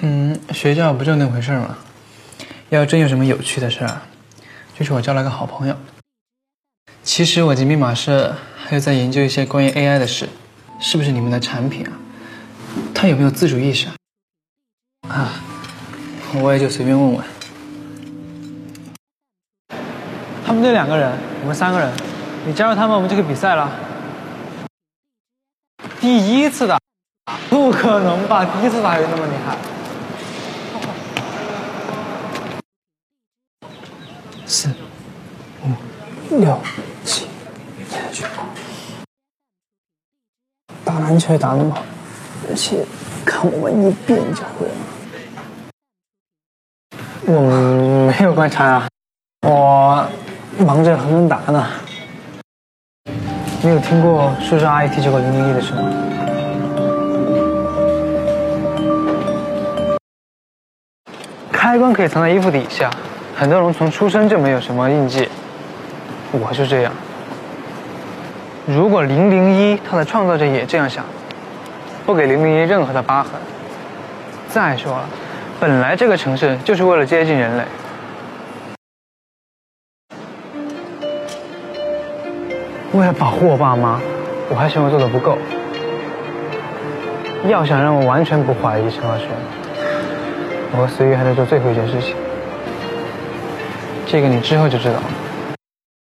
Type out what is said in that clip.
嗯，学校不就那回事吗？要真有什么有趣的事儿，就是我交了个好朋友。其实我进密码社还有在研究一些关于 AI 的事，是不是你们的产品啊？它有没有自主意识啊？啊，我也就随便问问。他们队两个人，我们三个人，你加入他们，我们就可以比赛了。第一次打，不可能吧？第一次打就那么厉害？四、五、六、七，接下去。打篮球也打那么好，而且看我一遍就会了。我没有观察啊，我忙着和人打呢。你有听过数字 IT 九九零零一的事吗？开关可以藏在衣服底下，很多人从出生就没有什么印记，我就这样。如果零零一它的创造者也这样想，不给零零一任何的疤痕。再说了，本来这个城市就是为了接近人类。为了保护我爸妈，我还嫌我做的不够。要想让我完全不怀疑陈老师，我和思玉还在做最后一件事情。这个你之后就知道了。